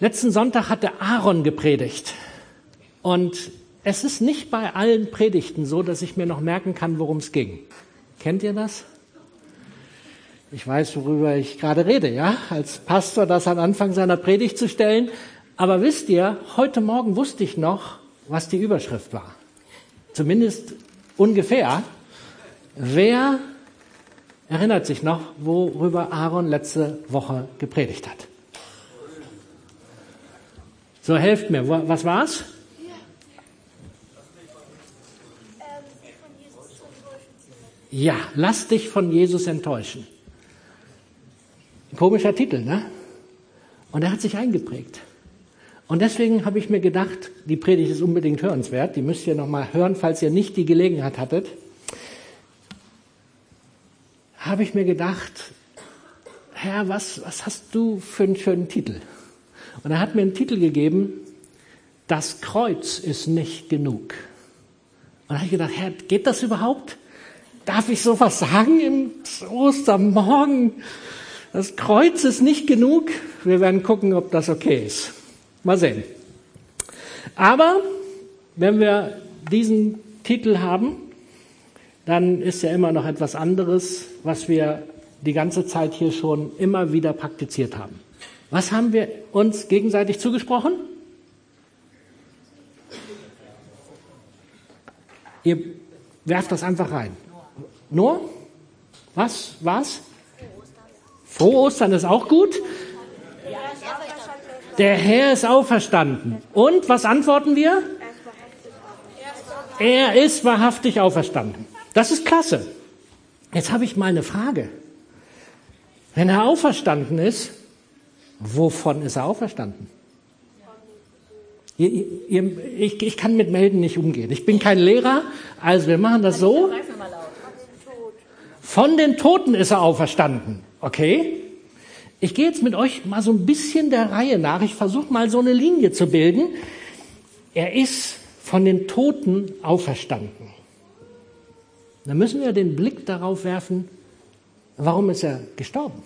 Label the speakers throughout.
Speaker 1: Letzten Sonntag hatte Aaron gepredigt. Und es ist nicht bei allen Predigten so, dass ich mir noch merken kann, worum es ging. Kennt ihr das? Ich weiß, worüber ich gerade rede, ja? Als Pastor das am Anfang seiner Predigt zu stellen. Aber wisst ihr, heute Morgen wusste ich noch, was die Überschrift war. Zumindest ungefähr. Wer erinnert sich noch, worüber Aaron letzte Woche gepredigt hat? So, helft mir. Was war's? Ja, lass dich von Jesus enttäuschen. Komischer Titel, ne? Und er hat sich eingeprägt. Und deswegen habe ich mir gedacht, die Predigt ist unbedingt hörenswert. Die müsst ihr noch mal hören, falls ihr nicht die Gelegenheit hattet. Habe ich mir gedacht, Herr, was, was hast du für einen schönen Titel? Und er hat mir einen Titel gegeben, das Kreuz ist nicht genug. Und da habe ich gedacht, Herr, geht das überhaupt? Darf ich sowas sagen im Ostermorgen? Das Kreuz ist nicht genug. Wir werden gucken, ob das okay ist. Mal sehen. Aber wenn wir diesen Titel haben, dann ist ja immer noch etwas anderes, was wir die ganze Zeit hier schon immer wieder praktiziert haben. Was haben wir uns gegenseitig zugesprochen? Ihr werft das einfach rein. Nur? Was? Was? Frohe Ostern ist auch gut. Der Herr ist auferstanden. Und was antworten wir? Er ist wahrhaftig auferstanden. Das ist klasse. Jetzt habe ich mal eine Frage. Wenn er auferstanden ist, Wovon ist er auferstanden? Ich kann mit Melden nicht umgehen. Ich bin kein Lehrer, also wir machen das so. Von den Toten ist er auferstanden. Okay? Ich gehe jetzt mit euch mal so ein bisschen der Reihe nach. Ich versuche mal so eine Linie zu bilden. Er ist von den Toten auferstanden. Dann müssen wir den Blick darauf werfen, warum ist er gestorben?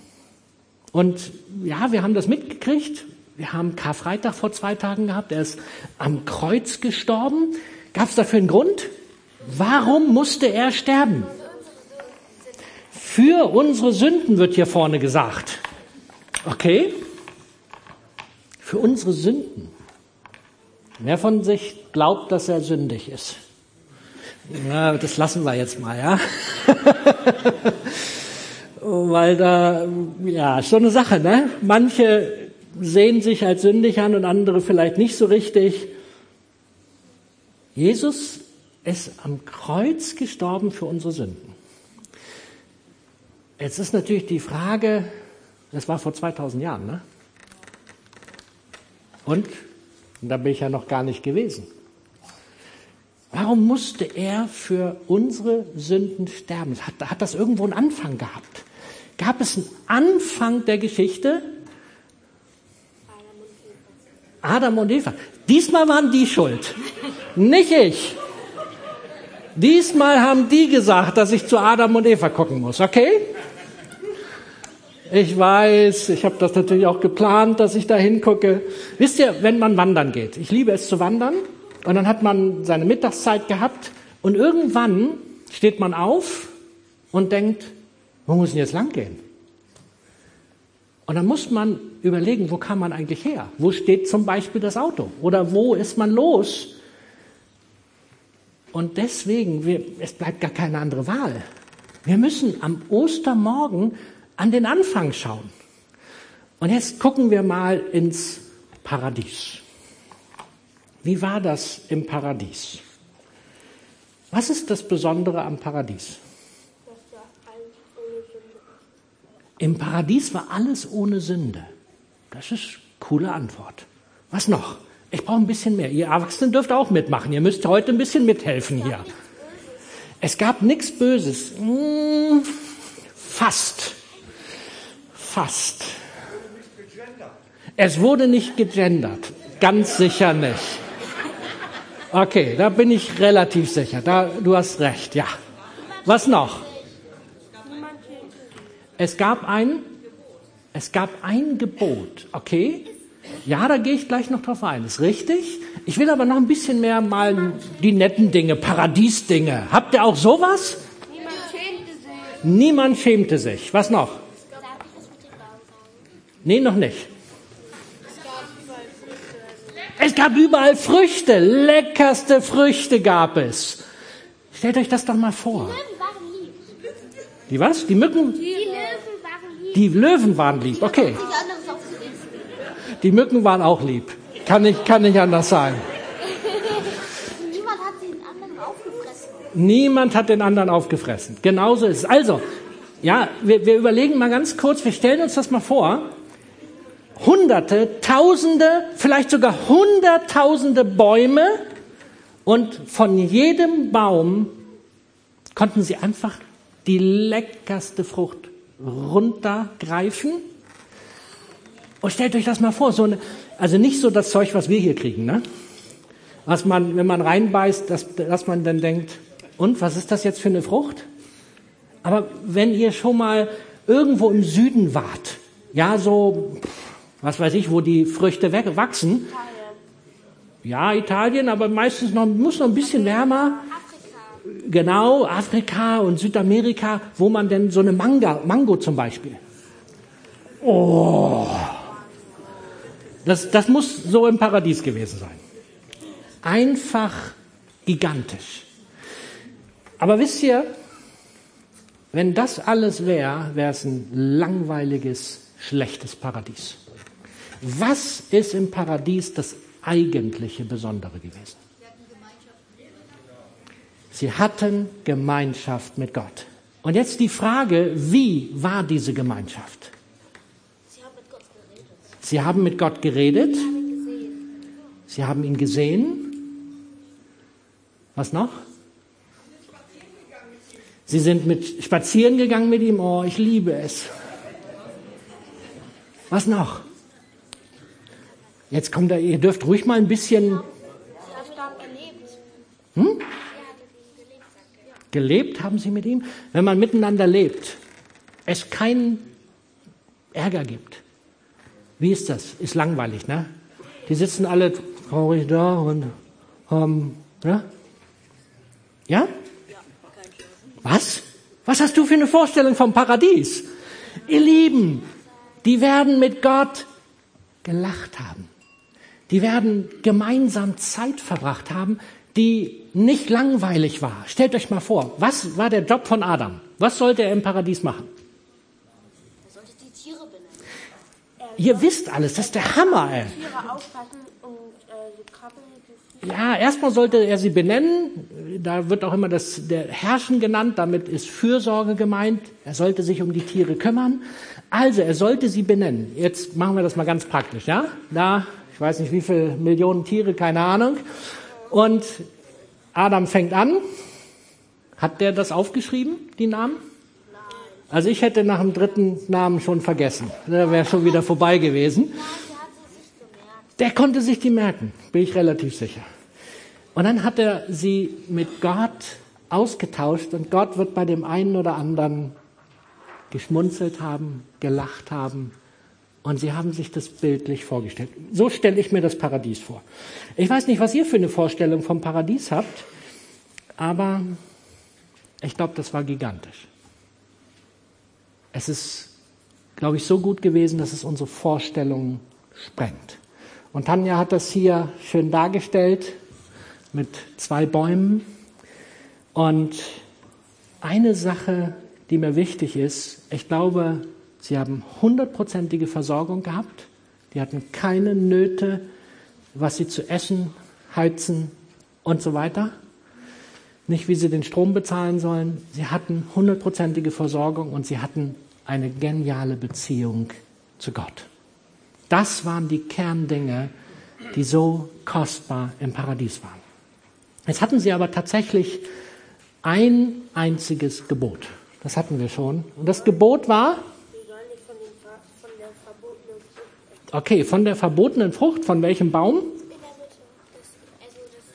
Speaker 1: Und ja, wir haben das mitgekriegt. Wir haben Karfreitag vor zwei Tagen gehabt. Er ist am Kreuz gestorben. Gab es dafür einen Grund? Warum musste er sterben? Für unsere Sünden wird hier vorne gesagt. Okay? Für unsere Sünden. Wer von sich glaubt, dass er sündig ist? Ja, das lassen wir jetzt mal, ja? weil da, ja, so eine Sache, ne? Manche sehen sich als sündig an und andere vielleicht nicht so richtig. Jesus ist am Kreuz gestorben für unsere Sünden. Jetzt ist natürlich die Frage, das war vor 2000 Jahren, ne? Und? Und da bin ich ja noch gar nicht gewesen. Warum musste er für unsere Sünden sterben? Hat, hat das irgendwo einen Anfang gehabt? Gab es einen Anfang der Geschichte. Adam und Eva. Diesmal waren die schuld, nicht ich. Diesmal haben die gesagt, dass ich zu Adam und Eva gucken muss, okay? Ich weiß, ich habe das natürlich auch geplant, dass ich da hingucke. Wisst ihr, wenn man wandern geht, ich liebe es zu wandern, und dann hat man seine Mittagszeit gehabt und irgendwann steht man auf und denkt, wo muss denn jetzt lang gehen? Und dann muss man überlegen, wo kam man eigentlich her? Wo steht zum Beispiel das Auto? Oder wo ist man los? Und deswegen, wir, es bleibt gar keine andere Wahl. Wir müssen am Ostermorgen an den Anfang schauen. Und jetzt gucken wir mal ins Paradies. Wie war das im Paradies? Was ist das Besondere am Paradies? Im Paradies war alles ohne Sünde. Das ist eine coole Antwort. Was noch? Ich brauche ein bisschen mehr. Ihr Erwachsenen dürft auch mitmachen. Ihr müsst heute ein bisschen mithelfen hier. Es gab nichts Böses. Hm, fast. Fast. Es wurde nicht gegendert. Ganz sicher nicht. Okay, da bin ich relativ sicher. Da, du hast recht, ja. Was noch? Es gab ein, es gab ein Gebot, okay? Ja, da gehe ich gleich noch drauf ein. Ist richtig. Ich will aber noch ein bisschen mehr mal die netten Dinge, Paradiesdinge. Habt ihr auch sowas?
Speaker 2: Niemand schämte sich.
Speaker 1: Niemand schämte sich. Was noch? Nee, noch nicht. Es gab überall Früchte. Leckerste Früchte gab es. Stellt euch das doch mal vor.
Speaker 2: Löwen waren lieb.
Speaker 1: Die was? Die Mücken?
Speaker 2: Die.
Speaker 1: Die Löwen waren lieb. Okay. Die Mücken waren auch lieb. Kann nicht, kann nicht anders sein.
Speaker 2: Niemand hat den anderen aufgefressen.
Speaker 1: Niemand hat den anderen aufgefressen. Genauso ist es. Also, ja, wir, wir überlegen mal ganz kurz, wir stellen uns das mal vor. Hunderte, Tausende, vielleicht sogar Hunderttausende Bäume und von jedem Baum konnten sie einfach die leckerste Frucht runtergreifen. Und stellt euch das mal vor, so eine, also nicht so das Zeug, was wir hier kriegen, ne? Was man, wenn man reinbeißt, dass, dass man dann denkt, und was ist das jetzt für eine Frucht? Aber wenn ihr schon mal irgendwo im Süden wart, ja, so, was weiß ich, wo die Früchte wachsen, ja, Italien, aber meistens noch, muss noch ein bisschen wärmer. Genau, Afrika und Südamerika, wo man denn so eine Manga, Mango zum Beispiel. Oh, das, das muss so im Paradies gewesen sein. Einfach gigantisch. Aber wisst ihr, wenn das alles wäre, wäre es ein langweiliges, schlechtes Paradies. Was ist im Paradies das eigentliche Besondere gewesen? Sie hatten Gemeinschaft mit Gott. Und jetzt die Frage, wie war diese Gemeinschaft?
Speaker 2: Sie haben mit Gott geredet.
Speaker 1: Sie haben mit Gott geredet,
Speaker 2: Sie haben ihn gesehen.
Speaker 1: Was noch? Sie sind mit spazieren gegangen mit ihm. Oh, ich liebe es. Was noch? Jetzt kommt er, ihr dürft ruhig mal ein bisschen. Hm?
Speaker 2: Sie haben mit ihm gelebt, sagt er. Ja.
Speaker 1: Gelebt, haben sie mit ihm. Wenn man miteinander lebt, es keinen Ärger gibt. Wie ist das? Ist langweilig, ne? Die sitzen alle traurig da und haben, ja? Ja? Was? Was hast du für eine Vorstellung vom Paradies? Ihr Lieben, die werden mit Gott gelacht haben. Die werden gemeinsam Zeit verbracht haben, die nicht langweilig war. Stellt euch mal vor, was war der Job von Adam? Was sollte er im Paradies machen?
Speaker 2: Er sollte die Tiere benennen.
Speaker 1: Ihr wisst alles, das ist der Hammer, ey. Ja, erstmal sollte er sie benennen. Da wird auch immer das, der Herrschen genannt. Damit ist Fürsorge gemeint. Er sollte sich um die Tiere kümmern. Also, er sollte sie benennen. Jetzt machen wir das mal ganz praktisch, ja? Da, ich weiß nicht wie viele Millionen Tiere, keine Ahnung. Und Adam fängt an. Hat der das aufgeschrieben, die Namen? Also ich hätte nach dem dritten Namen schon vergessen. Der wäre schon wieder vorbei gewesen.
Speaker 2: Nein. Der
Speaker 1: konnte sich die merken, bin ich relativ sicher. Und dann hat er sie mit Gott ausgetauscht und Gott wird bei dem einen oder anderen geschmunzelt haben, gelacht haben und sie haben sich das bildlich vorgestellt. So stelle ich mir das Paradies vor. Ich weiß nicht, was ihr für eine Vorstellung vom Paradies habt, aber ich glaube, das war gigantisch. Es ist, glaube ich, so gut gewesen, dass es unsere Vorstellungen sprengt. Und Tanja hat das hier schön dargestellt mit zwei Bäumen. Und eine Sache, die mir wichtig ist, ich glaube, sie haben hundertprozentige Versorgung gehabt. Die hatten keine Nöte, was sie zu essen, heizen und so weiter. Nicht, wie sie den Strom bezahlen sollen. Sie hatten hundertprozentige Versorgung und sie hatten eine geniale Beziehung zu Gott. Das waren die Kerndinge, die so kostbar im Paradies waren. Jetzt hatten sie aber tatsächlich ein einziges Gebot. Das hatten wir schon. Und das Gebot war,
Speaker 2: Wir sollen nicht von, den, Ver- von der verbotenen Frucht essen.
Speaker 1: Okay, von der verbotenen Frucht, von welchem Baum?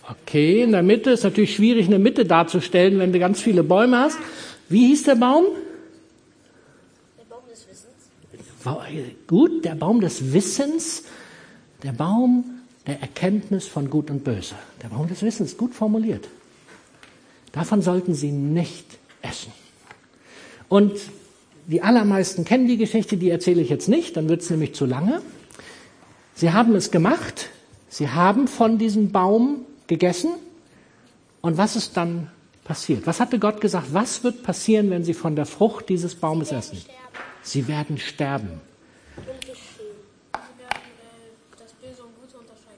Speaker 1: Okay, in der Mitte ist natürlich schwierig, eine Mitte darzustellen, wenn du ganz viele Bäume hast. Wie hieß der Baum?
Speaker 2: der Baum des Wissens.
Speaker 1: Gut, der Baum des Wissens. Der Baum der Erkenntnis von Gut und Böse. Der Baum des Wissens, gut formuliert. Davon sollten sie nicht essen. Und die allermeisten kennen die Geschichte, die erzähle ich jetzt nicht, dann wird es nämlich zu lange. Sie haben es gemacht, sie haben von diesem Baum gegessen. Und was ist dann passiert? Was hatte Gott gesagt? Was wird passieren, wenn sie von der Frucht dieses Baumes essen? Sie werden sterben.
Speaker 3: Sie werden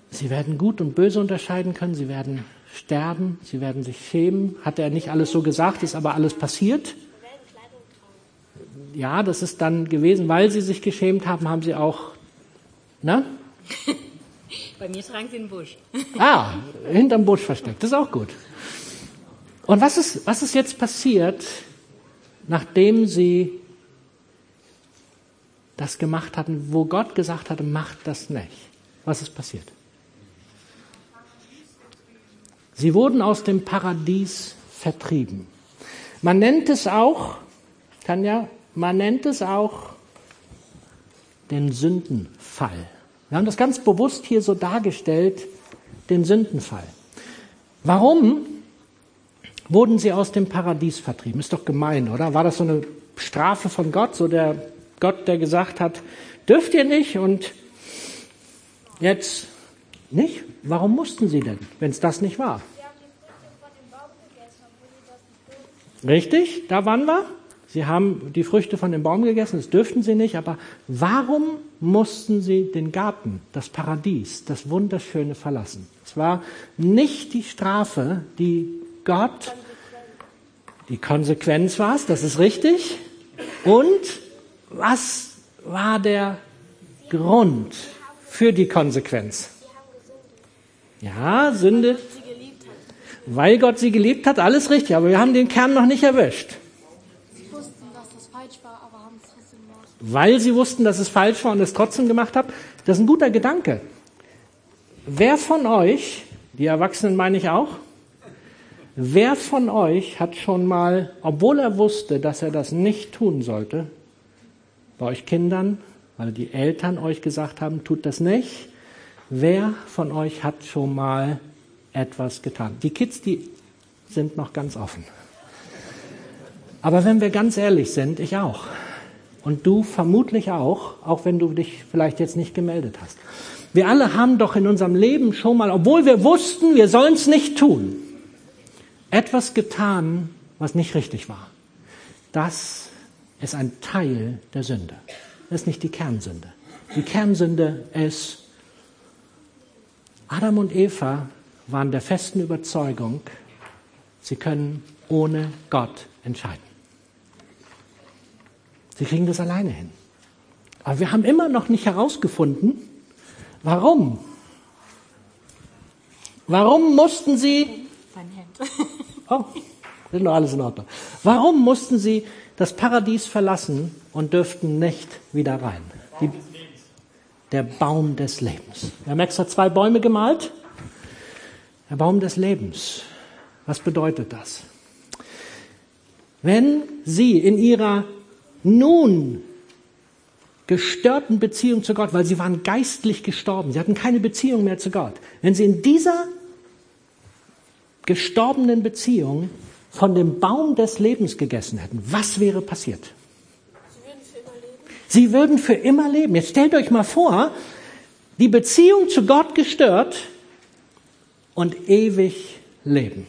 Speaker 3: äh.
Speaker 1: Sie werden gut und böse unterscheiden können. Sie werden sterben. Sie werden sich schämen. Hat er nicht alles so gesagt, ist aber alles passiert. Ja, das ist dann gewesen, weil sie sich geschämt haben, haben sie auch, ne?
Speaker 3: Bei mir tragen sie den Busch.
Speaker 1: Ah, hinterm Busch versteckt. Das ist auch gut. Und was ist, was ist jetzt passiert, nachdem sie das gemacht hatten, wo Gott gesagt hatte, macht das nicht? Was ist passiert? Sie wurden aus dem Paradies vertrieben. Man nennt es auch, Tanja, man nennt es auch den Sündenfall. Wir haben das ganz bewusst hier so dargestellt, den Sündenfall. Warum wurden sie aus dem Paradies vertrieben? Ist doch gemein, oder? War das so eine Strafe von Gott, so der Gott, der gesagt hat, dürft ihr nicht und jetzt nicht? Warum mussten sie denn, wenn es das nicht war? Richtig, da waren wir. Sie haben die Früchte von dem Baum gegessen, das dürften sie nicht, aber warum mussten sie den Garten, das Paradies, das Wunderschöne verlassen? Es war nicht die Strafe, die Gott, die Konsequenz war es, das ist richtig. Und was war der Grund für die Konsequenz? Ja, Sünde, weil Gott sie geliebt hat, alles richtig, aber wir haben den Kern noch nicht erwischt.
Speaker 3: Sie wussten, dass das falsch war, aber haben es trotzdem gemacht.
Speaker 1: Weil sie wussten, dass es falsch war und es trotzdem gemacht haben. Das ist ein guter Gedanke. Wer von euch, die Erwachsenen meine ich auch, wer von euch hat schon mal, obwohl er wusste, dass er das nicht tun sollte, bei euch Kindern, weil die Eltern euch gesagt haben, tut das nicht, wer von euch hat schon mal etwas getan? Die Kids, die sind noch ganz offen. Aber wenn wir ganz ehrlich sind, ich auch. Und du vermutlich auch, auch wenn du dich vielleicht jetzt nicht gemeldet hast. Wir alle haben doch in unserem Leben schon mal, obwohl wir wussten, wir sollen es nicht tun, etwas getan, was nicht richtig war. Das ist ein Teil der Sünde. Das ist nicht die Kernsünde. Die Kernsünde ist, Adam und Eva waren der festen Überzeugung, sie können ohne Gott entscheiden. Sie kriegen das alleine hin. Aber wir haben immer noch nicht herausgefunden, warum. Warum mussten sie, oh, ist noch alles in Ordnung. Warum mussten sie das Paradies verlassen und dürften nicht wieder rein? Die, der Baum des Lebens. Wir haben extra zwei Bäume gemalt. Der Baum des Lebens. Was bedeutet das? Wenn sie in ihrer nun gestörten Beziehung zu Gott, weil sie waren geistlich gestorben, sie hatten keine Beziehung mehr zu Gott, wenn sie in dieser gestorbenen Beziehung von dem Baum des Lebens gegessen hätten, was wäre passiert?
Speaker 2: Sie würden für immer leben.
Speaker 1: Sie würden für immer leben. Jetzt stellt euch mal vor, die Beziehung zu Gott gestört und ewig leben.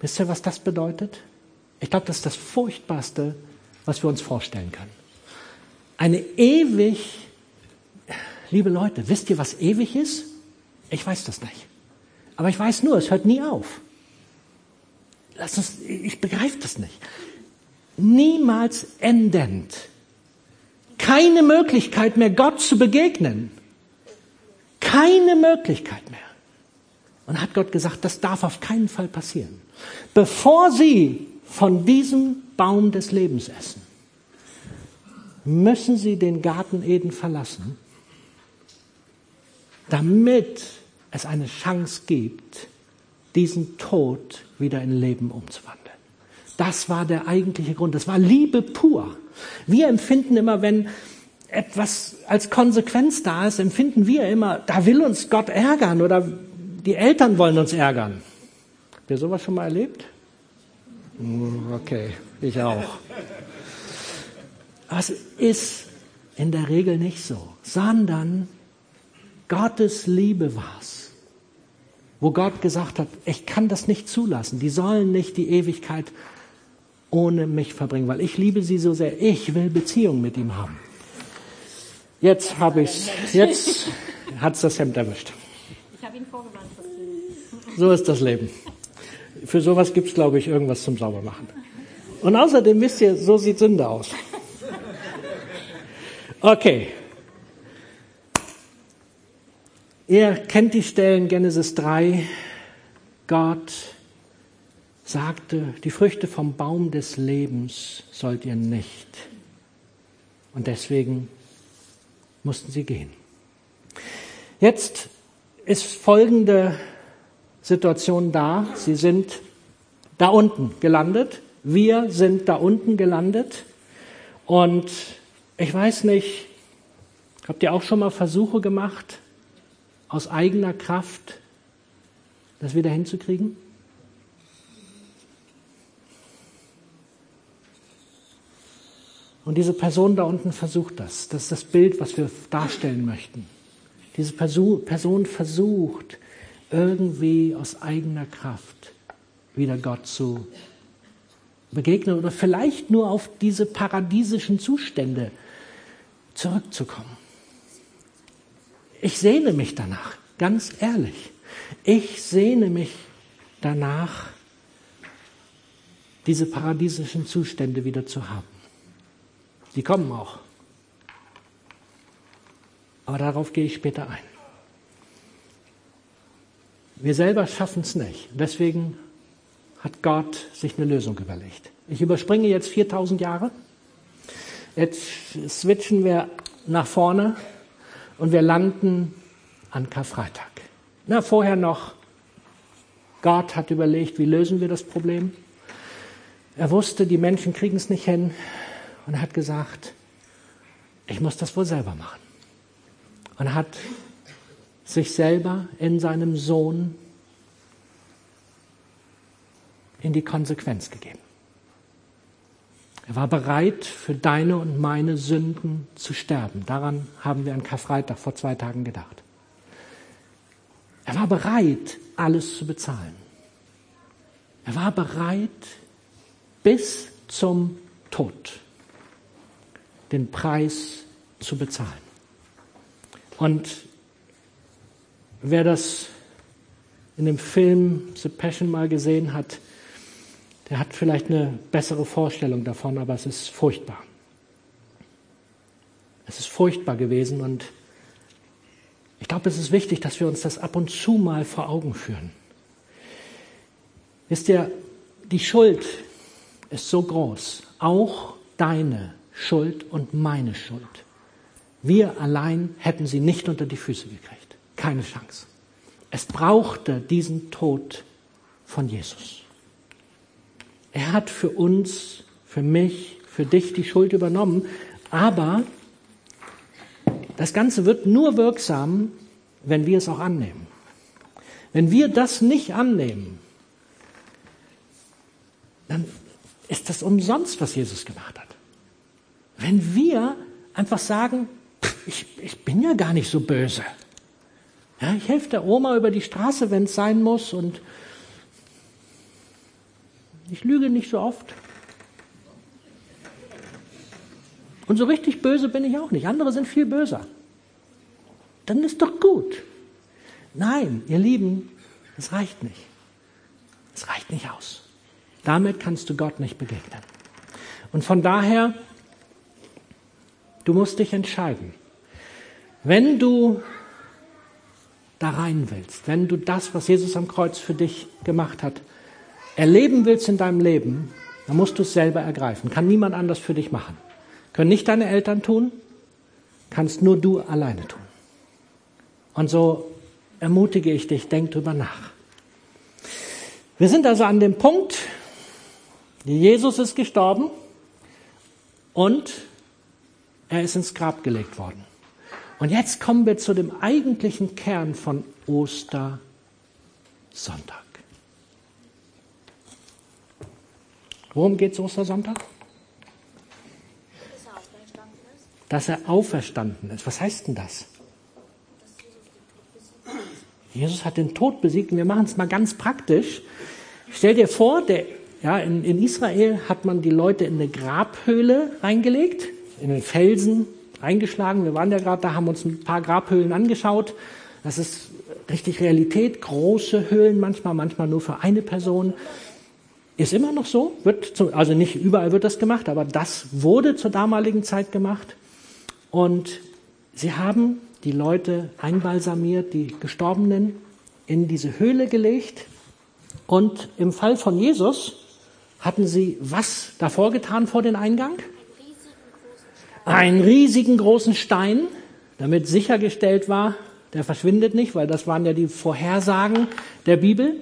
Speaker 1: Wisst ihr, was das bedeutet? Ich glaube, das ist das Furchtbarste, was wir uns vorstellen können. Eine ewig, liebe Leute, wisst ihr, was ewig ist? Ich weiß das nicht. Aber ich weiß nur, es hört nie auf. Lass uns, ich begreife das nicht. Niemals endend. Keine Möglichkeit mehr, Gott zu begegnen. Keine Möglichkeit mehr. Und hat Gott gesagt, das darf auf keinen Fall passieren. Bevor Sie von diesem Baum des Lebens essen, müssen Sie den Garten Eden verlassen, damit es eine Chance gibt, diesen Tod wieder in Leben umzuwandeln. Das war der eigentliche Grund. Das war Liebe pur. Wir empfinden immer, wenn etwas als Konsequenz da ist, empfinden wir immer, da will uns Gott ärgern oder die Eltern wollen uns ärgern. Habt ihr sowas schon mal erlebt? Hm, okay, ich auch. Es ist in der Regel nicht so, sondern Gottes Liebe war's, wo Gott gesagt hat, ich kann das nicht zulassen, die sollen nicht die Ewigkeit ohne mich verbringen, weil ich liebe sie so sehr, ich will Beziehung mit ihm haben. Jetzt habe ich's, jetzt hat's das Hemd erwischt.
Speaker 3: Ich habe ihn vorgewarnt.
Speaker 1: So ist das Leben. Für sowas gibt's, glaube ich, irgendwas zum Saubermachen. Und außerdem wisst ihr, so sieht Sünde aus. Okay. Ihr kennt die Stellen Genesis 3. Gott sagte, die Früchte vom Baum des Lebens sollt ihr nicht. Und deswegen mussten sie gehen. Jetzt ist folgende Situation da. Sie sind da unten gelandet. Wir sind da unten gelandet. Und ich weiß nicht, habt ihr auch schon mal Versuche gemacht, aus eigener Kraft das wieder hinzukriegen? Und diese Person da unten versucht das. Das ist das Bild, was wir darstellen möchten. Diese Person versucht irgendwie aus eigener Kraft wieder Gott zu begegnen oder vielleicht nur auf diese paradiesischen Zustände zurückzukommen. Ich sehne mich danach, ganz ehrlich. Ich sehne mich danach, diese paradiesischen Zustände wieder zu haben. Die kommen auch. Aber darauf gehe ich später ein. Wir selber schaffen es nicht. Deswegen hat Gott sich eine Lösung überlegt. Ich überspringe jetzt 4000 Jahre. Jetzt switchen wir nach vorne und wir landen an Karfreitag. Na, vorher noch, Gott hat überlegt, wie lösen wir das Problem. Er wusste, die Menschen kriegen es nicht hin und hat gesagt, ich muss das wohl selber machen. Und hat sich selber in seinem Sohn in die Konsequenz gegeben. Er war bereit, für deine und meine Sünden zu sterben. Daran haben wir an Karfreitag vor zwei Tagen gedacht. Er war bereit, alles zu bezahlen. Er war bereit, bis zum Tod den Preis zu bezahlen. Und wer das in dem Film The Passion mal gesehen hat, der hat vielleicht eine bessere Vorstellung davon, aber es ist furchtbar. Es ist furchtbar gewesen und ich glaube, es ist wichtig, dass wir uns das ab und zu mal vor Augen führen. Wisst ihr, die Schuld ist so groß, auch deine Schuld und meine Schuld. Wir allein hätten sie nicht unter die Füße gekriegt. Keine Chance. Es brauchte diesen Tod von Jesus. Er hat für uns, für mich, für dich die Schuld übernommen, aber das Ganze wird nur wirksam, wenn wir es auch annehmen. Wenn wir das nicht annehmen, dann ist das umsonst, was Jesus gemacht hat. Wenn wir einfach sagen, ich, ich bin ja gar nicht so böse. Ja, ich helfe der Oma über die Straße, wenn es sein muss und ich lüge nicht so oft. Und so richtig böse bin ich auch nicht. Andere sind viel böser. Dann ist doch gut. Nein, ihr Lieben, es reicht nicht. Es reicht nicht aus. Damit kannst du Gott nicht begegnen. Und von daher Du musst dich entscheiden. Wenn du da rein willst, wenn du das, was Jesus am Kreuz für dich gemacht hat, erleben willst in deinem Leben, dann musst du es selber ergreifen. Kann niemand anders für dich machen. Können nicht deine Eltern tun, kannst nur du alleine tun. Und so ermutige ich dich, denk drüber nach. Wir sind also an dem Punkt, Jesus ist gestorben und er ist ins Grab gelegt worden. Und jetzt kommen wir zu dem eigentlichen Kern von Ostersonntag. Worum geht es Ostersonntag?
Speaker 3: Er.
Speaker 1: Dass er auferstanden ist. Was heißt denn das? Jesus hat den Tod besiegt und wir machen es mal ganz praktisch. Stell dir vor, der, ja, in, in Israel hat man die Leute in eine Grabhöhle reingelegt, in den Felsen eingeschlagen. Wir waren ja gerade da, haben uns ein paar Grabhöhlen angeschaut. Das ist richtig Realität, große Höhlen manchmal, manchmal nur für eine Person. Ist immer noch so, wird zum, also nicht überall wird das gemacht, aber das wurde zur damaligen Zeit gemacht. Und sie haben die Leute einbalsamiert, die Gestorbenen in diese Höhle gelegt. Und im Fall von Jesus hatten sie was davor getan vor den Eingang? Einen riesigen großen Stein, damit sichergestellt war, der verschwindet nicht, weil das waren ja die Vorhersagen der Bibel.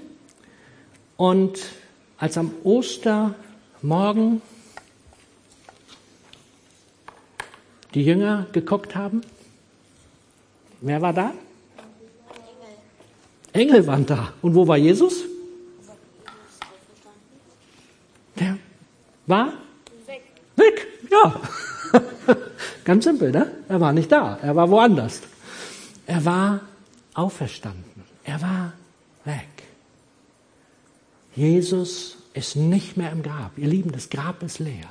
Speaker 1: Und als am Ostermorgen die Jünger geguckt haben, wer war da? Engel waren da. Und wo war Jesus? Der war
Speaker 2: Weg.
Speaker 1: weg. Ja. Ganz simpel, ne? Er war nicht da. Er war woanders. Er war auferstanden. Er war weg. Jesus ist nicht mehr im Grab. Ihr Lieben, das Grab ist leer.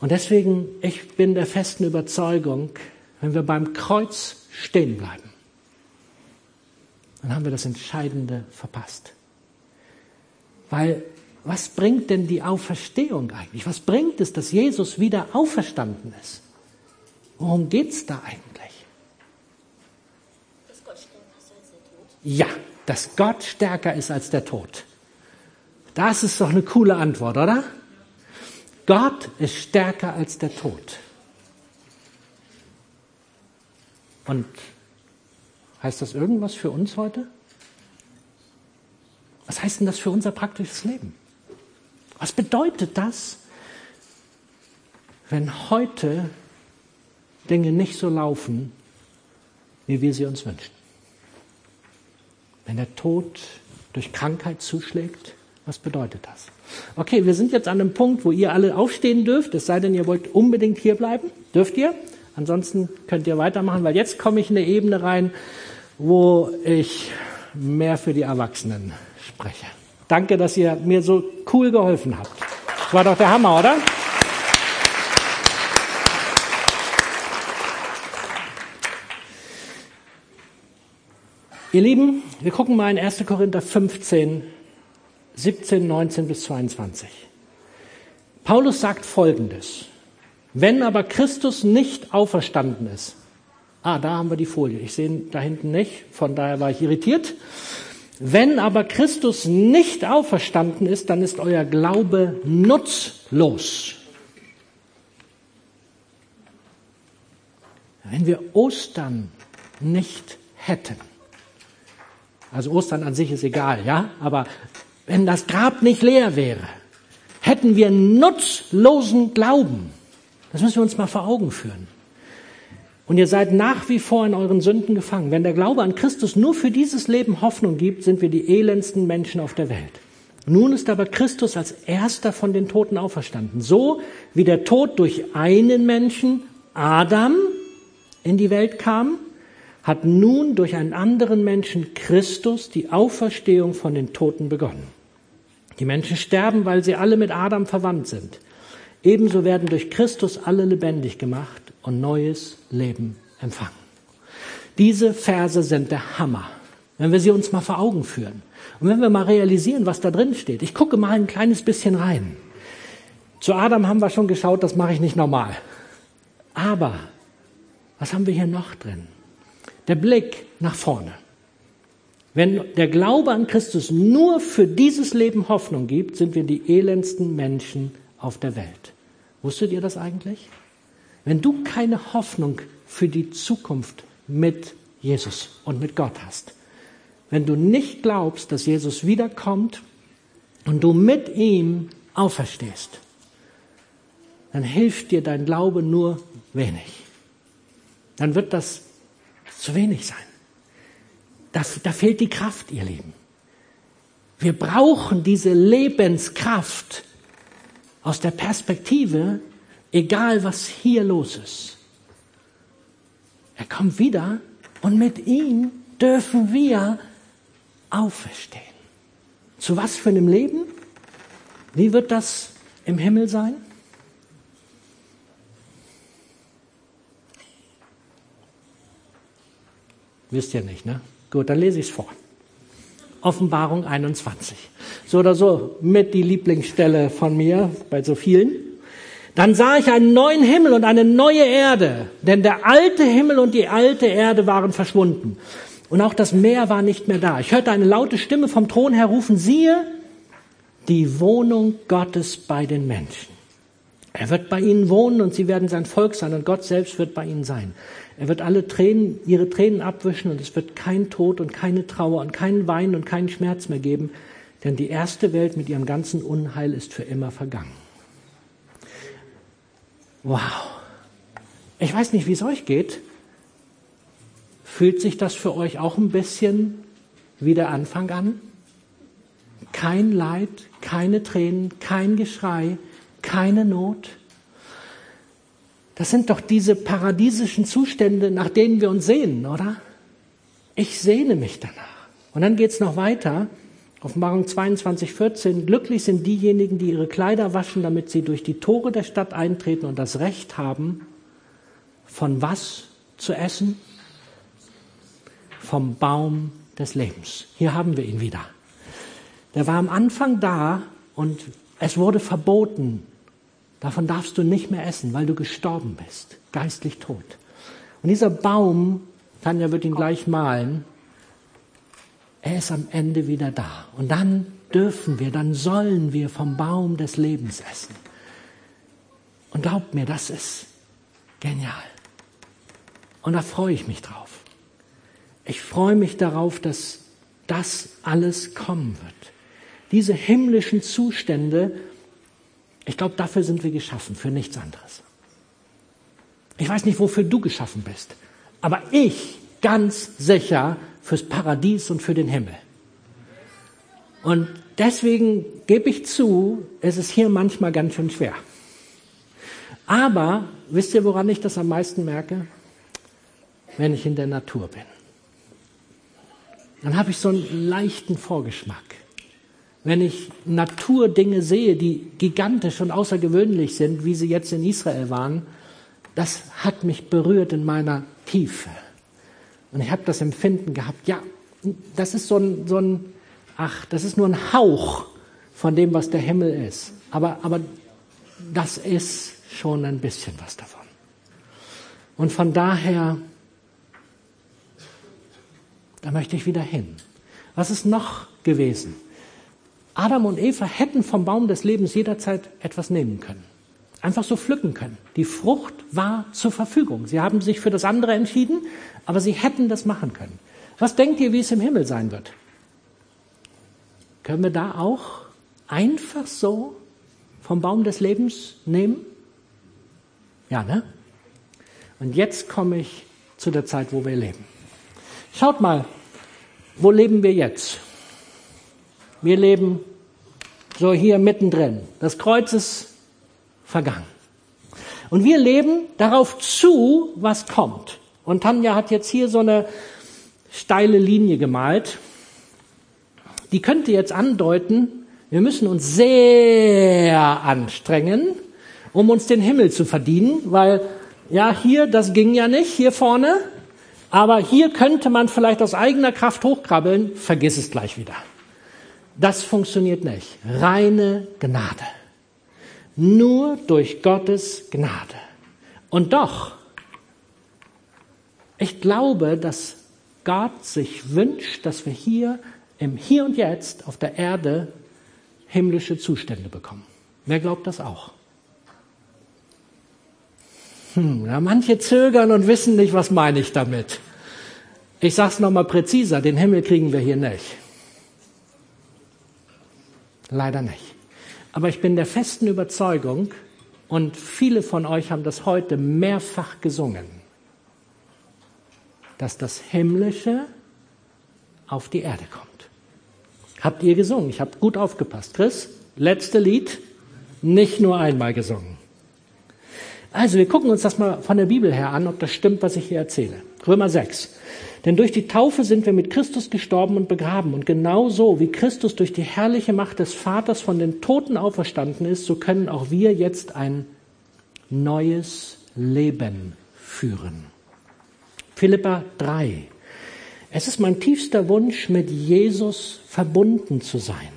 Speaker 1: Und deswegen, ich bin der festen Überzeugung, wenn wir beim Kreuz stehen bleiben, dann haben wir das Entscheidende verpasst. Weil was bringt denn die Auferstehung eigentlich? Was bringt es, dass Jesus wieder auferstanden ist? Worum geht's da eigentlich?
Speaker 3: Ist Gott stärker als der Tod?
Speaker 1: Ja, dass Gott stärker ist als der Tod. Das ist doch eine coole Antwort, oder? Gott ist stärker als der Tod. Und heißt das irgendwas für uns heute? Was heißt denn das für unser praktisches Leben? Was bedeutet das, wenn heute Dinge nicht so laufen, wie wir sie uns wünschen? Wenn der Tod durch Krankheit zuschlägt, was bedeutet das? Okay, wir sind jetzt an einem Punkt, wo ihr alle aufstehen dürft, es sei denn, ihr wollt unbedingt hier bleiben. Dürft ihr? Ansonsten könnt ihr weitermachen, weil jetzt komme ich in eine Ebene rein, wo ich mehr für die Erwachsenen spreche. Danke, dass ihr mir so cool geholfen habt. Das war doch der Hammer, oder? Ihr Lieben, wir gucken mal in 1. Korinther 15, 17, 19 bis 22. Paulus sagt Folgendes. Wenn aber Christus nicht auferstanden ist, ah, da haben wir die Folie, ich sehe ihn da hinten nicht, von daher war ich irritiert. Wenn aber Christus nicht auferstanden ist, dann ist euer Glaube nutzlos. Wenn wir Ostern nicht hätten, also Ostern an sich ist egal, ja, aber wenn das Grab nicht leer wäre, hätten wir nutzlosen Glauben. Das müssen wir uns mal vor Augen führen. Und ihr seid nach wie vor in euren Sünden gefangen. Wenn der Glaube an Christus nur für dieses Leben Hoffnung gibt, sind wir die elendsten Menschen auf der Welt. Nun ist aber Christus als erster von den Toten auferstanden. So wie der Tod durch einen Menschen, Adam, in die Welt kam, hat nun durch einen anderen Menschen, Christus, die Auferstehung von den Toten begonnen. Die Menschen sterben, weil sie alle mit Adam verwandt sind. Ebenso werden durch Christus alle lebendig gemacht und neues Leben empfangen. Diese Verse sind der Hammer, wenn wir sie uns mal vor Augen führen. Und wenn wir mal realisieren, was da drin steht. Ich gucke mal ein kleines bisschen rein. Zu Adam haben wir schon geschaut, das mache ich nicht normal. Aber, was haben wir hier noch drin? Der Blick nach vorne. Wenn der Glaube an Christus nur für dieses Leben Hoffnung gibt, sind wir die elendsten Menschen auf der Welt. Wusstet ihr das eigentlich? Wenn du keine Hoffnung für die Zukunft mit Jesus und mit Gott hast, wenn du nicht glaubst, dass Jesus wiederkommt und du mit ihm auferstehst, dann hilft dir dein Glaube nur wenig. Dann wird das zu wenig sein. Da, da fehlt die Kraft, ihr Lieben. Wir brauchen diese Lebenskraft aus der Perspektive, egal was hier los ist. Er kommt wieder und mit ihm dürfen wir auferstehen. Zu was für einem Leben? Wie wird das im Himmel sein? Wisst ihr nicht, ne? Gut, dann lese ich es vor. Offenbarung 21. So oder so mit die Lieblingsstelle von mir bei so vielen. Dann sah ich einen neuen Himmel und eine neue Erde, denn der alte Himmel und die alte Erde waren verschwunden. Und auch das Meer war nicht mehr da. Ich hörte eine laute Stimme vom Thron her rufen, siehe, die Wohnung Gottes bei den Menschen. Er wird bei ihnen wohnen und sie werden sein Volk sein und Gott selbst wird bei ihnen sein. Er wird alle Tränen, ihre Tränen abwischen und es wird kein Tod und keine Trauer und keinen Wein und keinen Schmerz mehr geben, denn die erste Welt mit ihrem ganzen Unheil ist für immer vergangen. Wow. Ich weiß nicht, wie es euch geht. Fühlt sich das für euch auch ein bisschen wie der Anfang an? Kein Leid, keine Tränen, kein Geschrei, keine Not. Das sind doch diese paradiesischen Zustände, nach denen wir uns sehnen, oder? Ich sehne mich danach. Und dann geht's noch weiter. Offenbarung 22, 14. Glücklich sind diejenigen, die ihre Kleider waschen, damit sie durch die Tore der Stadt eintreten und das Recht haben, von was zu essen? Vom Baum des Lebens. Hier haben wir ihn wieder. Der war am Anfang da und es wurde verboten, Davon darfst du nicht mehr essen, weil du gestorben bist, geistlich tot. Und dieser Baum, Tanja wird ihn gleich malen, er ist am Ende wieder da. Und dann dürfen wir, dann sollen wir vom Baum des Lebens essen. Und glaubt mir, das ist genial. Und da freue ich mich drauf. Ich freue mich darauf, dass das alles kommen wird. Diese himmlischen Zustände, ich glaube, dafür sind wir geschaffen, für nichts anderes. Ich weiß nicht, wofür du geschaffen bist, aber ich ganz sicher fürs Paradies und für den Himmel. Und deswegen gebe ich zu, es ist hier manchmal ganz schön schwer. Aber wisst ihr, woran ich das am meisten merke? Wenn ich in der Natur bin. Dann habe ich so einen leichten Vorgeschmack wenn ich Naturdinge sehe, die gigantisch und außergewöhnlich sind, wie sie jetzt in Israel waren, das hat mich berührt in meiner Tiefe. Und ich habe das Empfinden gehabt, ja, das ist so ein, so ein, ach, das ist nur ein Hauch von dem, was der Himmel ist. Aber, aber das ist schon ein bisschen was davon. Und von daher, da möchte ich wieder hin. Was ist noch gewesen? Adam und Eva hätten vom Baum des Lebens jederzeit etwas nehmen können. Einfach so pflücken können. Die Frucht war zur Verfügung. Sie haben sich für das andere entschieden, aber sie hätten das machen können. Was denkt ihr, wie es im Himmel sein wird? Können wir da auch einfach so vom Baum des Lebens nehmen? Ja, ne? Und jetzt komme ich zu der Zeit, wo wir leben. Schaut mal, wo leben wir jetzt? Wir leben so hier mittendrin. Das Kreuz ist vergangen. Und wir leben darauf zu, was kommt. Und Tanja hat jetzt hier so eine steile Linie gemalt. Die könnte jetzt andeuten, wir müssen uns sehr anstrengen, um uns den Himmel zu verdienen, weil ja, hier, das ging ja nicht, hier vorne, aber hier könnte man vielleicht aus eigener Kraft hochkrabbeln, vergiss es gleich wieder. Das funktioniert nicht. Reine Gnade. Nur durch Gottes Gnade. Und doch, ich glaube, dass Gott sich wünscht, dass wir hier im Hier und Jetzt auf der Erde himmlische Zustände bekommen. Wer glaubt das auch? Hm, ja, manche zögern und wissen nicht, was meine ich damit. Ich sage es nochmal präziser, den Himmel kriegen wir hier nicht. Leider nicht. Aber ich bin der festen Überzeugung, Und viele von euch haben das heute mehrfach gesungen, dass das Himmlische auf die Erde kommt. Habt ihr gesungen? Ich habe gut aufgepasst. Chris, letzte Lied, nicht nur einmal gesungen. Also wir gucken uns das mal von der Bibel her an, ob das stimmt, was ich hier erzähle. Römer 6. Denn durch die Taufe sind wir mit Christus gestorben und begraben. Und genauso wie Christus durch die herrliche Macht des Vaters von den Toten auferstanden ist, so können auch wir jetzt ein neues Leben führen. Philippa 3. Es ist mein tiefster Wunsch, mit Jesus verbunden zu sein.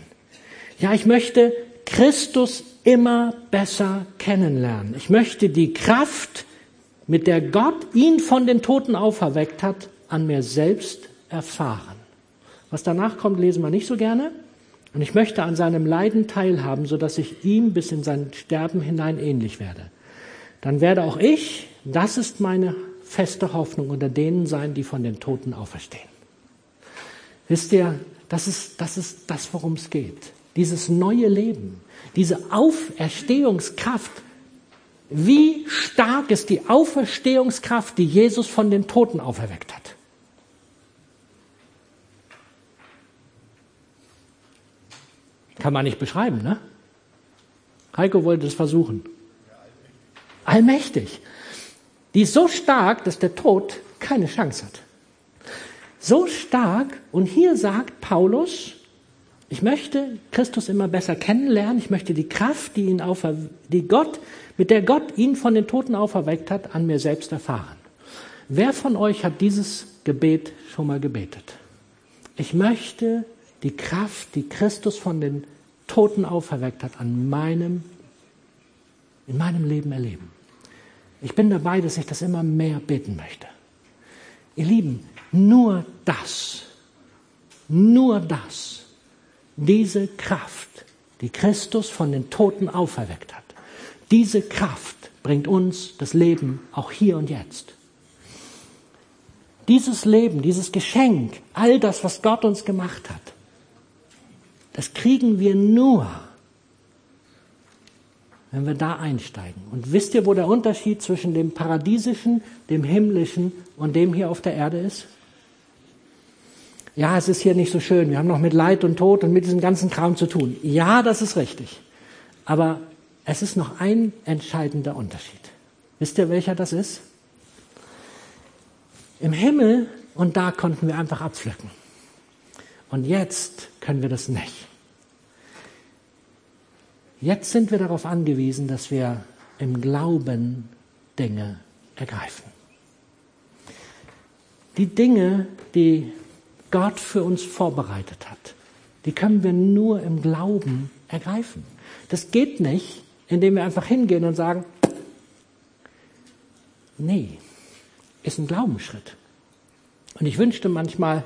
Speaker 1: Ja, ich möchte Christus immer besser kennenlernen. Ich möchte die Kraft, mit der Gott ihn von den Toten auferweckt hat, an mir selbst erfahren. Was danach kommt, lesen wir nicht so gerne. Und ich möchte an seinem Leiden teilhaben, sodass ich ihm bis in sein Sterben hinein ähnlich werde. Dann werde auch ich, das ist meine feste Hoffnung, unter denen sein, die von den Toten auferstehen. Wisst ihr, das ist das, ist das worum es geht. Dieses neue Leben, diese Auferstehungskraft. Wie stark ist die Auferstehungskraft, die Jesus von den Toten auferweckt hat? Kann man nicht beschreiben, ne? Heiko wollte es versuchen. Allmächtig. Die ist so stark, dass der Tod keine Chance hat. So stark, und hier sagt Paulus, ich möchte Christus immer besser kennenlernen, ich möchte die Kraft, die, ihn aufer die Gott, mit der Gott ihn von den Toten auferweckt hat, an mir selbst erfahren. Wer von euch hat dieses Gebet schon mal gebetet? Ich möchte die Kraft, die Christus von den Toten auferweckt hat, an meinem, in meinem Leben erleben. Ich bin dabei, dass ich das immer mehr beten möchte. Ihr Lieben, nur das, nur das, diese Kraft, die Christus von den Toten auferweckt hat, diese Kraft bringt uns das Leben auch hier und jetzt. Dieses Leben, dieses Geschenk, all das, was Gott uns gemacht hat, das kriegen wir nur, wenn wir da einsteigen. Und wisst ihr, wo der Unterschied zwischen dem Paradiesischen, dem Himmlischen und dem hier auf der Erde ist? Ja, es ist hier nicht so schön, wir haben noch mit Leid und Tod und mit diesem ganzen Kram zu tun. Ja, das ist richtig. Aber es ist noch ein entscheidender Unterschied. Wisst ihr, welcher das ist? Im Himmel und da konnten wir einfach abpflücken. Und jetzt können wir das nicht. Jetzt sind wir darauf angewiesen, dass wir im Glauben Dinge ergreifen. Die Dinge, die Gott für uns vorbereitet hat, die können wir nur im Glauben ergreifen. Das geht nicht, indem wir einfach hingehen und sagen, nee, ist ein Glaubensschritt. Und ich wünschte manchmal,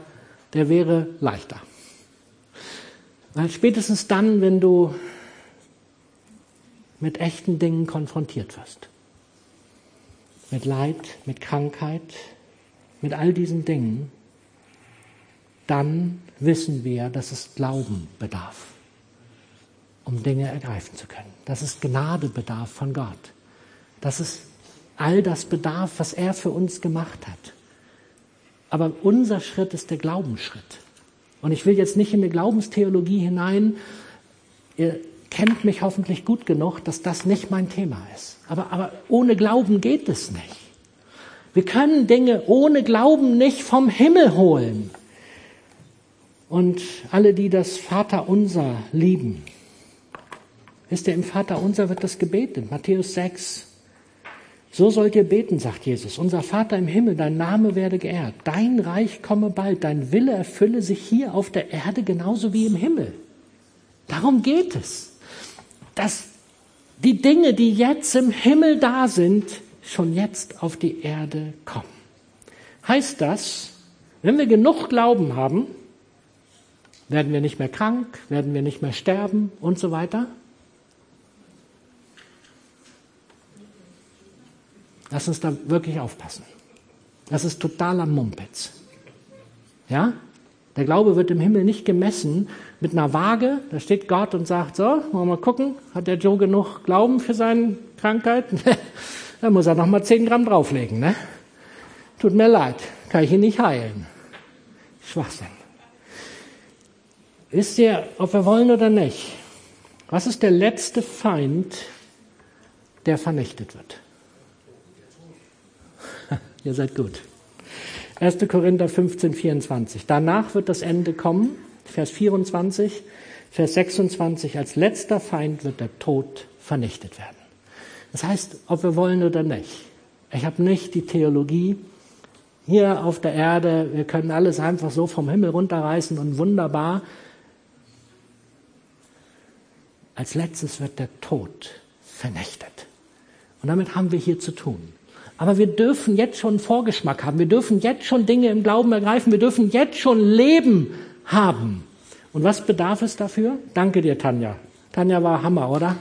Speaker 1: der wäre leichter. Weil spätestens dann, wenn du mit echten Dingen konfrontiert wirst. Mit Leid, mit Krankheit, mit all diesen Dingen, dann wissen wir, dass es Glauben bedarf, um Dinge ergreifen zu können. Dass es Gnade bedarf von Gott. Dass es all das bedarf, was er für uns gemacht hat. Aber unser Schritt ist der Glaubensschritt. Und ich will jetzt nicht in eine Glaubenstheologie hinein. Ihr kennt mich hoffentlich gut genug, dass das nicht mein Thema ist. Aber, aber ohne Glauben geht es nicht. Wir können Dinge ohne Glauben nicht vom Himmel holen. Und alle, die das Vaterunser lieben, wisst ihr, im Vaterunser wird das gebetet, Matthäus 6. So sollt ihr beten, sagt Jesus. Unser Vater im Himmel, dein Name werde geehrt. Dein Reich komme bald. Dein Wille erfülle sich hier auf der Erde genauso wie im Himmel. Darum geht es dass die Dinge, die jetzt im Himmel da sind, schon jetzt auf die Erde kommen. Heißt das, wenn wir genug Glauben haben, werden wir nicht mehr krank, werden wir nicht mehr sterben und so weiter? Lass uns da wirklich aufpassen. Das ist totaler Mumpitz. Ja? Der Glaube wird im Himmel nicht gemessen mit einer Waage. Da steht Gott und sagt, so, wollen wir mal gucken, hat der Joe genug Glauben für seine Krankheit? da muss er noch mal 10 Gramm drauflegen. Ne? Tut mir leid, kann ich ihn nicht heilen. Schwachsinn. Wisst ihr, ob wir wollen oder nicht, was ist der letzte Feind, der vernichtet wird? Ihr seid gut. 1. Korinther 15, 24. Danach wird das Ende kommen. Vers 24, Vers 26. Als letzter Feind wird der Tod vernichtet werden. Das heißt, ob wir wollen oder nicht. Ich habe nicht die Theologie hier auf der Erde, wir können alles einfach so vom Himmel runterreißen und wunderbar. Als letztes wird der Tod vernichtet. Und damit haben wir hier zu tun. Aber wir dürfen jetzt schon Vorgeschmack haben. Wir dürfen jetzt schon Dinge im Glauben ergreifen. Wir dürfen jetzt schon Leben haben. Und was bedarf es dafür? Danke dir, Tanja. Tanja war Hammer, oder?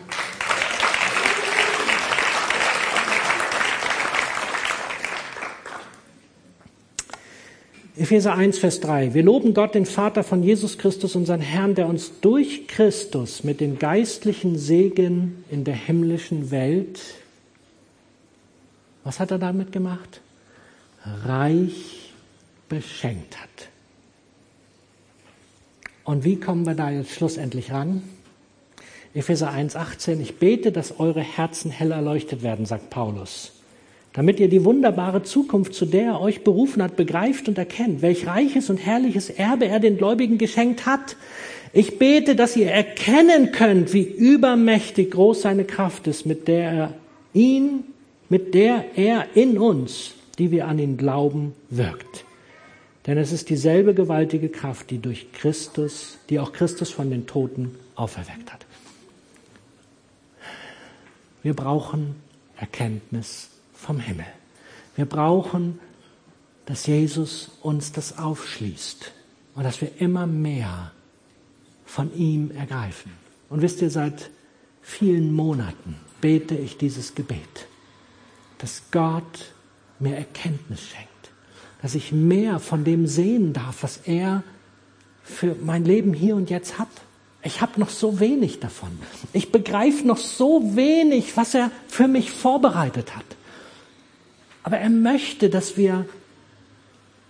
Speaker 1: Epheser 1, Vers 3. Wir loben Gott, den Vater von Jesus Christus, unseren Herrn, der uns durch Christus mit dem geistlichen Segen in der himmlischen Welt was hat er damit gemacht? Reich beschenkt hat. Und wie kommen wir da jetzt schlussendlich ran? Epheser 1,18, ich bete, dass eure Herzen hell erleuchtet werden, sagt Paulus, damit ihr die wunderbare Zukunft, zu der er euch berufen hat, begreift und erkennt, welch reiches und herrliches Erbe er den Gläubigen geschenkt hat. Ich bete, dass ihr erkennen könnt, wie übermächtig groß seine Kraft ist, mit der er ihn mit der er in uns, die wir an ihn glauben, wirkt. Denn es ist dieselbe gewaltige Kraft, die durch Christus, die auch Christus von den Toten auferweckt hat. Wir brauchen Erkenntnis vom Himmel. Wir brauchen, dass Jesus uns das aufschließt und dass wir immer mehr von ihm ergreifen. Und wisst ihr, seit vielen Monaten bete ich dieses Gebet dass Gott mir Erkenntnis schenkt, dass ich mehr von dem sehen darf, was er für mein Leben hier und jetzt hat. Ich habe noch so wenig davon. Ich begreife noch so wenig, was er für mich vorbereitet hat. Aber er möchte, dass wir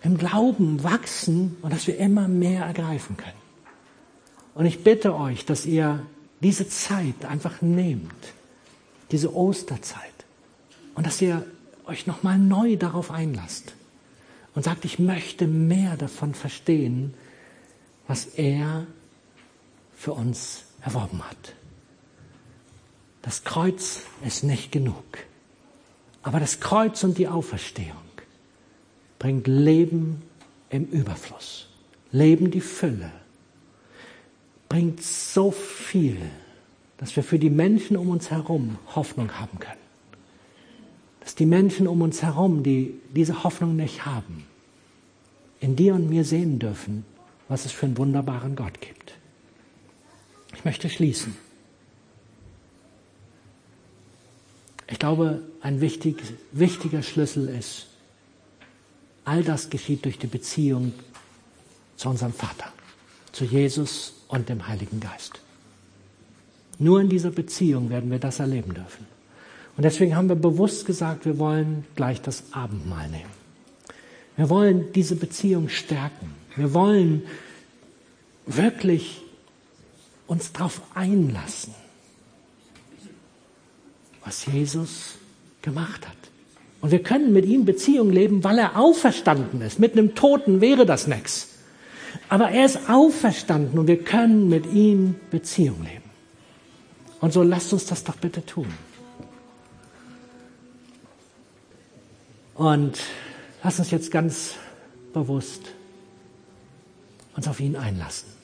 Speaker 1: im Glauben wachsen und dass wir immer mehr ergreifen können. Und ich bitte euch, dass ihr diese Zeit einfach nehmt, diese Osterzeit, und dass ihr euch nochmal neu darauf einlasst und sagt, ich möchte mehr davon verstehen, was er für uns erworben hat. Das Kreuz ist nicht genug, aber das Kreuz und die Auferstehung bringt Leben im Überfluss, Leben die Fülle, bringt so viel, dass wir für die Menschen um uns herum Hoffnung haben können dass die Menschen um uns herum, die diese Hoffnung nicht haben, in dir und mir sehen dürfen, was es für einen wunderbaren Gott gibt. Ich möchte schließen. Ich glaube, ein wichtig, wichtiger Schlüssel ist, all das geschieht durch die Beziehung zu unserem Vater, zu Jesus und dem Heiligen Geist. Nur in dieser Beziehung werden wir das erleben dürfen. Und deswegen haben wir bewusst gesagt, wir wollen gleich das Abendmahl nehmen. Wir wollen diese Beziehung stärken. Wir wollen wirklich uns darauf einlassen, was Jesus gemacht hat. Und wir können mit ihm Beziehung leben, weil er auferstanden ist. Mit einem Toten wäre das nichts. Aber er ist auferstanden und wir können mit ihm Beziehung leben. Und so lasst uns das doch bitte tun. Und lass uns jetzt ganz bewusst uns auf ihn einlassen.